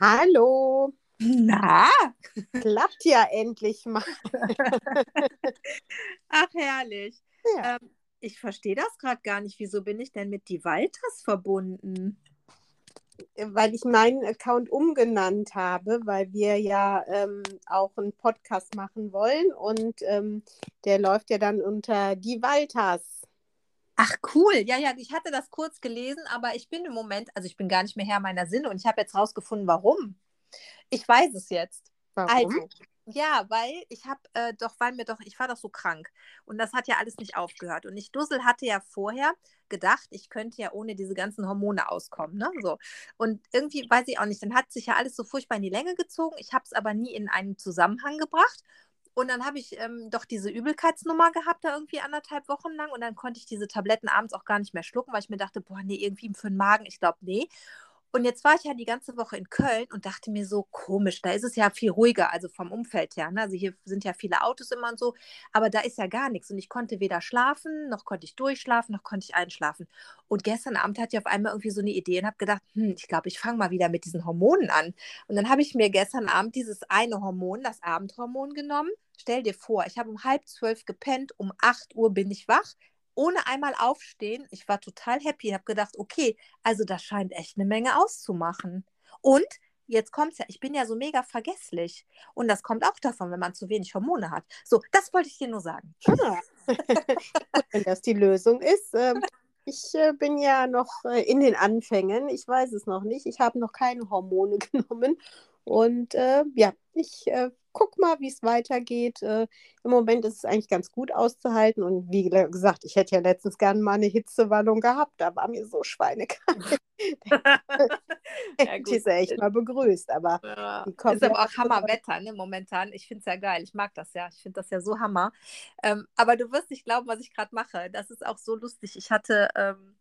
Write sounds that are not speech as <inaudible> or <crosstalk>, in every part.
Hallo. Na? Klappt ja endlich mal. <laughs> Ach, herrlich. Ja. Ähm, ich verstehe das gerade gar nicht. Wieso bin ich denn mit die Walters verbunden? Weil ich meinen Account umgenannt habe, weil wir ja ähm, auch einen Podcast machen wollen und ähm, der läuft ja dann unter die Walters. Ach cool, ja, ja, ich hatte das kurz gelesen, aber ich bin im Moment, also ich bin gar nicht mehr Herr meiner Sinne und ich habe jetzt rausgefunden, warum. Ich weiß es jetzt. Warum? Also, ja, weil ich habe äh, doch, weil mir doch, ich war doch so krank und das hat ja alles nicht aufgehört. Und ich Dussel hatte ja vorher gedacht, ich könnte ja ohne diese ganzen Hormone auskommen, ne? So. Und irgendwie weiß ich auch nicht, dann hat sich ja alles so furchtbar in die Länge gezogen. Ich habe es aber nie in einen Zusammenhang gebracht. Und dann habe ich ähm, doch diese Übelkeitsnummer gehabt, da irgendwie anderthalb Wochen lang. Und dann konnte ich diese Tabletten abends auch gar nicht mehr schlucken, weil ich mir dachte, boah, nee, irgendwie für den Magen, ich glaube, nee. Und jetzt war ich ja die ganze Woche in Köln und dachte mir so, komisch, da ist es ja viel ruhiger, also vom Umfeld her. Ne? Also hier sind ja viele Autos immer und so, aber da ist ja gar nichts. Und ich konnte weder schlafen, noch konnte ich durchschlafen, noch konnte ich einschlafen. Und gestern Abend hatte ich auf einmal irgendwie so eine Idee und habe gedacht, hm, ich glaube, ich fange mal wieder mit diesen Hormonen an. Und dann habe ich mir gestern Abend dieses eine Hormon, das Abendhormon genommen. Stell dir vor, ich habe um halb zwölf gepennt, um acht Uhr bin ich wach, ohne einmal aufstehen. Ich war total happy, habe gedacht, okay, also das scheint echt eine Menge auszumachen. Und jetzt kommt es ja, ich bin ja so mega vergesslich. Und das kommt auch davon, wenn man zu wenig Hormone hat. So, das wollte ich dir nur sagen. Ah. <laughs> wenn das die Lösung ist. Ähm, ich äh, bin ja noch äh, in den Anfängen. Ich weiß es noch nicht. Ich habe noch keine Hormone <laughs> genommen. Und äh, ja, ich äh, guck mal, wie es weitergeht. Äh, Im Moment ist es eigentlich ganz gut auszuhalten. Und wie gesagt, ich hätte ja letztens gerne mal eine Hitzewallung gehabt. Da war mir so schweinekalt. <laughs> ja, <laughs> gut. ist ja echt mal begrüßt. Aber ja. ist aber auch Hammerwetter ne, momentan. Ich finde es ja geil. Ich mag das ja. Ich finde das ja so Hammer. Ähm, aber du wirst nicht glauben, was ich gerade mache. Das ist auch so lustig. Ich hatte. Ähm,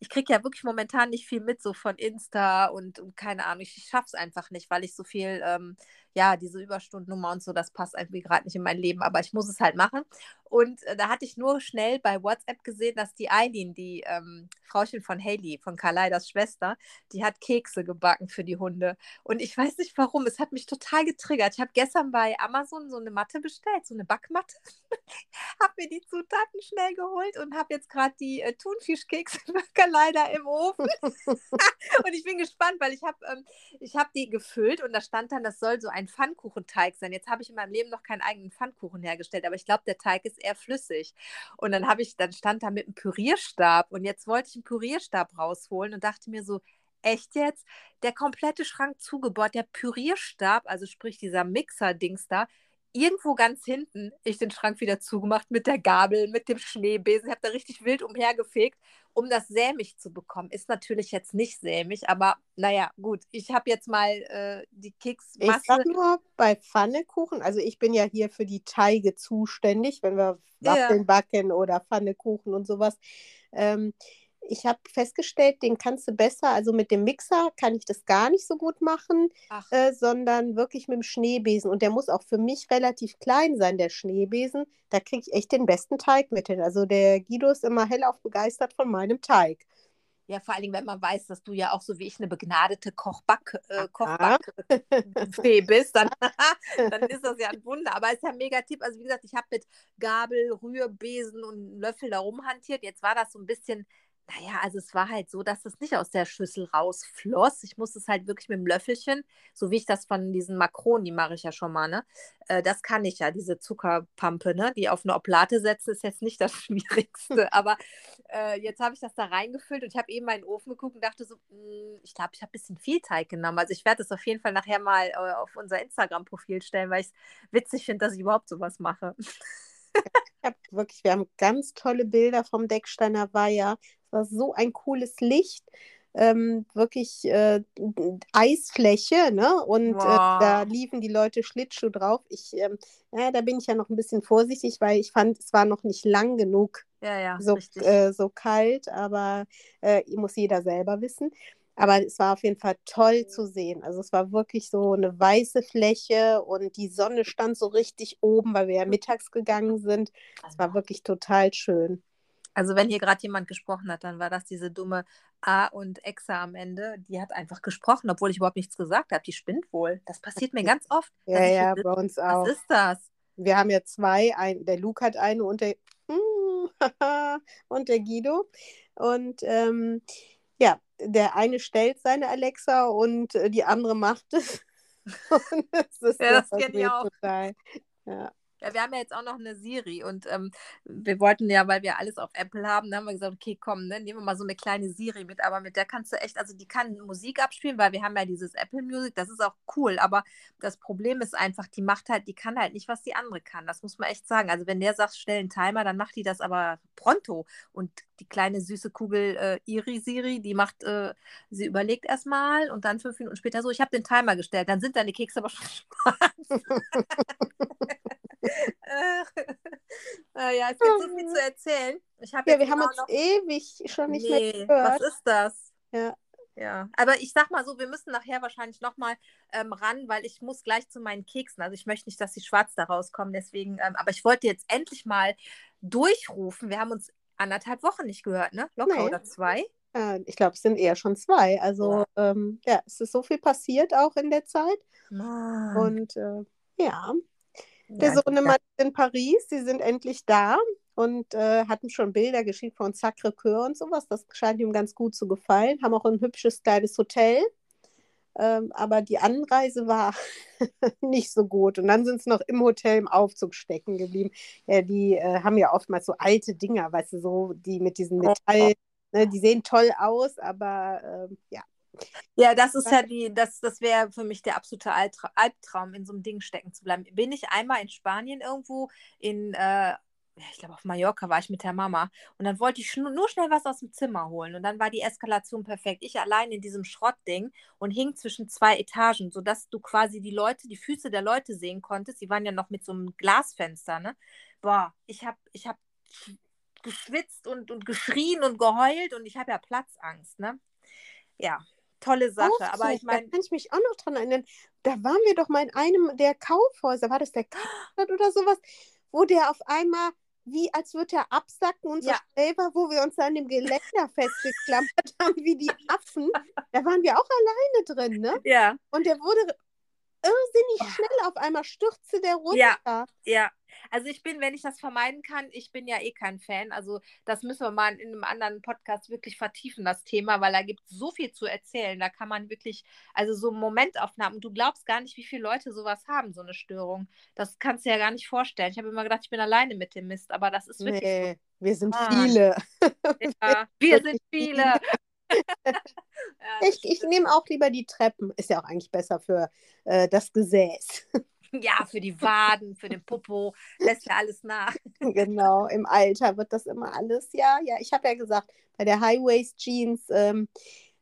ich kriege ja wirklich momentan nicht viel mit, so von Insta und, und keine Ahnung, ich, ich schaffe es einfach nicht, weil ich so viel ähm, ja, diese Überstundennummer und so, das passt irgendwie gerade nicht in mein Leben, aber ich muss es halt machen. Und äh, da hatte ich nur schnell bei WhatsApp gesehen, dass die Eileen, die ähm, Frauchen von Haley, von Carleidas Schwester, die hat Kekse gebacken für die Hunde. Und ich weiß nicht warum, es hat mich total getriggert. Ich habe gestern bei Amazon so eine Matte bestellt, so eine Backmatte. <laughs> habe mir die Zutaten schnell geholt und habe jetzt gerade die äh, Thunfischkekse <laughs> für Carleida im Ofen. <laughs> und ich bin gespannt, weil ich habe ähm, hab die gefüllt und da stand dann, das soll so ein ein Pfannkuchenteig sein. Jetzt habe ich in meinem Leben noch keinen eigenen Pfannkuchen hergestellt, aber ich glaube, der Teig ist eher flüssig. Und dann habe ich, dann stand da mit einem Pürierstab und jetzt wollte ich einen Pürierstab rausholen und dachte mir so, echt jetzt? Der komplette Schrank zugebaut, der Pürierstab, also sprich dieser Mixer-Dings da, irgendwo ganz hinten ich den Schrank wieder zugemacht mit der Gabel, mit dem Schneebesen. Ich habe da richtig wild umhergefegt, um das sämig zu bekommen. Ist natürlich jetzt nicht sämig, aber naja, gut. Ich habe jetzt mal äh, die Keksmasse. Ich sag nur bei Pfannekuchen, also ich bin ja hier für die Teige zuständig, wenn wir Waffeln ja. backen oder Pfannekuchen und sowas. Ähm, ich habe festgestellt, den kannst du besser, also mit dem Mixer kann ich das gar nicht so gut machen, äh, sondern wirklich mit dem Schneebesen. Und der muss auch für mich relativ klein sein, der Schneebesen. Da kriege ich echt den besten Teig mit hin. Also der Guido ist immer hellauf begeistert von meinem Teig. Ja, vor allem, wenn man weiß, dass du ja auch so wie ich eine begnadete Kochback, äh, Kochbackfee <laughs> bist, dann, <laughs> dann ist das ja ein Wunder. Aber es ist ja ein mega Tipp. Also wie gesagt, ich habe mit Gabel, Rührbesen und Löffel da rumhantiert. Jetzt war das so ein bisschen naja, also es war halt so, dass es nicht aus der Schüssel rausfloss. Ich musste es halt wirklich mit dem Löffelchen, so wie ich das von diesen Makroni mache ich ja schon mal, ne? Äh, das kann ich ja, diese Zuckerpampe, ne? Die auf eine Oplate setzen, ist jetzt nicht das <laughs> Schwierigste. Aber äh, jetzt habe ich das da reingefüllt und ich habe eben meinen Ofen geguckt und dachte so, mh, hm, ich glaube, ich habe ein bisschen viel Teig genommen. Also ich werde es auf jeden Fall nachher mal äh, auf unser Instagram-Profil stellen, weil ich es witzig finde, dass ich überhaupt sowas mache. Ich habe wirklich, wir haben ganz tolle Bilder vom Decksteiner Weiher war so ein cooles Licht. Ähm, wirklich äh, Eisfläche, ne? Und wow. äh, da liefen die Leute Schlittschuh drauf. Ich, ähm, ja, da bin ich ja noch ein bisschen vorsichtig, weil ich fand, es war noch nicht lang genug ja, ja, so, äh, so kalt, aber äh, muss jeder selber wissen. Aber es war auf jeden Fall toll zu sehen. Also es war wirklich so eine weiße Fläche und die Sonne stand so richtig oben, weil wir ja mittags gegangen sind. Es war wirklich total schön. Also wenn hier gerade jemand gesprochen hat, dann war das diese dumme A und Exa am Ende. Die hat einfach gesprochen, obwohl ich überhaupt nichts gesagt habe. Die spinnt wohl. Das passiert mir <laughs> ganz oft. Ja, ja, bei uns auch. Was ist das? Wir haben ja zwei. Ein, der Luke hat eine und der, <laughs> und der Guido. Und ähm, ja, der eine stellt seine Alexa und äh, die andere macht es. <laughs> das ist ja, das kenne ich auch. Total. Ja. Ja, wir haben ja jetzt auch noch eine Siri und ähm, wir wollten ja, weil wir alles auf Apple haben, haben wir gesagt, okay, komm, ne, nehmen wir mal so eine kleine Siri mit, aber mit der kannst du echt, also die kann Musik abspielen, weil wir haben ja dieses Apple Music, das ist auch cool, aber das Problem ist einfach, die macht halt, die kann halt nicht, was die andere kann, das muss man echt sagen. Also wenn der sagt, stell einen Timer, dann macht die das aber pronto und die kleine süße Kugel äh, Iri Siri, die macht, äh, sie überlegt erstmal und dann fünf Minuten später so, ich habe den Timer gestellt, dann sind deine Kekse aber <laughs> schon schwarz. <laughs> äh, <laughs> ja, es gibt so viel zu erzählen. Ich hab ja, wir haben uns noch... ewig schon nicht nee, mehr gehört. Was ist das? Ja. Ja, aber ich sag mal so, wir müssen nachher wahrscheinlich nochmal ähm, ran, weil ich muss gleich zu meinen Keksen. Also ich möchte nicht, dass die schwarz da rauskommen, deswegen, ähm, aber ich wollte jetzt endlich mal durchrufen. Wir haben uns anderthalb Wochen nicht gehört, ne? Locker nee. oder zwei? Äh, ich glaube, es sind eher schon zwei. Also ja. Ähm, ja. es ist so viel passiert auch in der Zeit. Mann. Und äh, ja, der ja, Sohnemann ist in Paris, sie sind endlich da und äh, hatten schon Bilder geschickt von Sacré-Cœur und sowas. Das scheint ihm ganz gut zu gefallen. Haben auch ein hübsches kleines Hotel. Ähm, aber die Anreise war <laughs> nicht so gut. Und dann sind sie noch im Hotel im Aufzug stecken geblieben. Ja, die äh, haben ja oftmals so alte Dinger, weißt du, so die mit diesen Metall, ne, die sehen toll aus, aber äh, ja, ja, das ist ja die, das, das wäre für mich der absolute Albtraum, in so einem Ding stecken zu bleiben. Bin ich einmal in Spanien irgendwo in, äh, ich glaube auf Mallorca war ich mit der Mama und dann wollte ich nur schnell was aus dem Zimmer holen und dann war die Eskalation perfekt. Ich allein in diesem Schrottding und hing zwischen zwei Etagen, sodass du quasi die Leute, die Füße der Leute sehen konntest. Die waren ja noch mit so einem Glasfenster, ne? Boah, ich habe ich hab geschwitzt und, und geschrien und geheult und ich habe ja Platzangst, ne? Ja, tolle Sache. Aufzug, aber ich meine. Da kann ich mich auch noch dran erinnern. Da waren wir doch mal in einem der Kaufhäuser, war das der Kaufhaus oder sowas, wo der auf einmal wie als würde er absacken und so ja. selber, wo wir uns an dem Geländer festgeklammert <laughs> haben, wie die Affen. Da waren wir auch alleine drin, ne? Ja. Und der wurde irrsinnig oh. schnell auf einmal stürzte der runter. Ja, ja. Also ich bin, wenn ich das vermeiden kann, ich bin ja eh kein Fan. Also das müssen wir mal in einem anderen Podcast wirklich vertiefen, das Thema, weil da gibt es so viel zu erzählen. Da kann man wirklich, also so Momentaufnahmen, du glaubst gar nicht, wie viele Leute sowas haben, so eine Störung. Das kannst du ja gar nicht vorstellen. Ich habe immer gedacht, ich bin alleine mit dem Mist, aber das ist wirklich. Nee, so. wir sind ah. viele. <laughs> Ja, wir sind viele. Ich, ich nehme auch lieber die Treppen. Ist ja auch eigentlich besser für äh, das Gesäß. <laughs> Ja, für die Waden, für den Popo, lässt ja alles nach. Genau, im Alter wird das immer alles. Ja, ja, ich habe ja gesagt, bei der High-Waist-Jeans, ähm,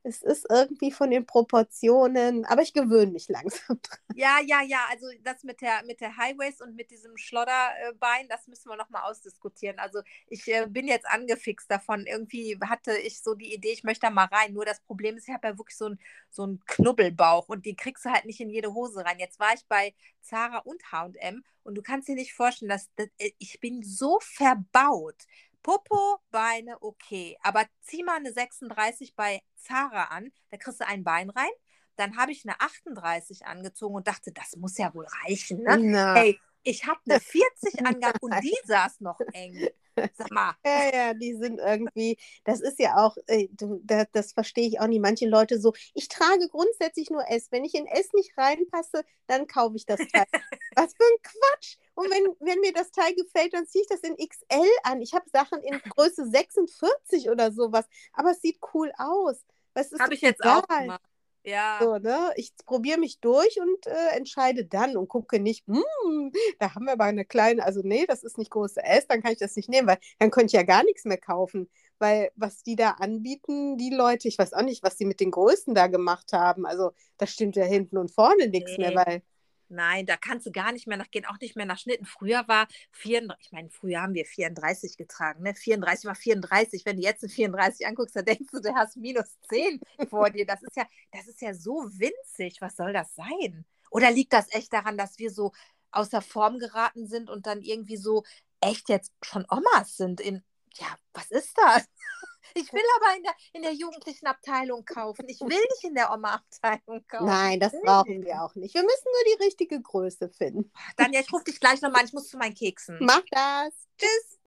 es ist irgendwie von den Proportionen, aber ich gewöhne mich <laughs> langsam dran. Ja, ja, ja, also das mit der, mit der Highways und mit diesem Schlodderbein, das müssen wir nochmal ausdiskutieren. Also ich äh, bin jetzt angefixt davon. Irgendwie hatte ich so die Idee, ich möchte da mal rein. Nur das Problem ist, ich habe ja wirklich so einen so einen Knubbelbauch und den kriegst du halt nicht in jede Hose rein. Jetzt war ich bei Zara und H&M und du kannst dir nicht vorstellen, dass, dass äh, ich bin so verbaut. Popo, Beine, okay. Aber zieh mal eine 36 bei Zara an, da kriegst du ein Bein rein. Dann habe ich eine 38 angezogen und dachte, das muss ja wohl reichen. Ne? Na. Hey, ich habe eine 40 <laughs> angehabt und die saß noch eng. Sag mal. <laughs> Ja, ja, die sind irgendwie, das ist ja auch, äh, das, das verstehe ich auch nicht. Manche Leute so, ich trage grundsätzlich nur S. Wenn ich in S nicht reinpasse, dann kaufe ich das Teil. <laughs> Was für ein Quatsch. Und wenn, wenn mir das Teil gefällt, dann ziehe ich das in XL an. Ich habe Sachen in Größe 46 oder sowas, aber es sieht cool aus. Habe ich jetzt egal. auch gemacht. Ja. So, ne? Ich probiere mich durch und äh, entscheide dann und gucke nicht, hm, da haben wir aber eine kleine, also nee, das ist nicht große S, dann kann ich das nicht nehmen, weil dann könnte ich ja gar nichts mehr kaufen. Weil was die da anbieten, die Leute, ich weiß auch nicht, was die mit den Größen da gemacht haben. Also da stimmt ja hinten und vorne nichts nee. mehr, weil Nein, da kannst du gar nicht mehr nachgehen, auch nicht mehr nach Schnitten. Früher war 34, ich meine, früher haben wir 34 getragen, ne? 34 war 34. Wenn du jetzt eine 34 anguckst, dann denkst du, du hast minus 10 vor dir. Das ist ja, das ist ja so winzig. Was soll das sein? Oder liegt das echt daran, dass wir so außer Form geraten sind und dann irgendwie so echt jetzt schon Omas sind in Ja, was ist das? <laughs> Ich will <laughs> aber in der, in der jugendlichen Abteilung kaufen. Ich will nicht in der Oma-Abteilung kaufen. Nein, das brauchen wir auch nicht. Wir müssen nur die richtige Größe finden. Danja, ich rufe dich gleich nochmal an. Ich muss zu meinen Keksen. Mach das. Tschüss.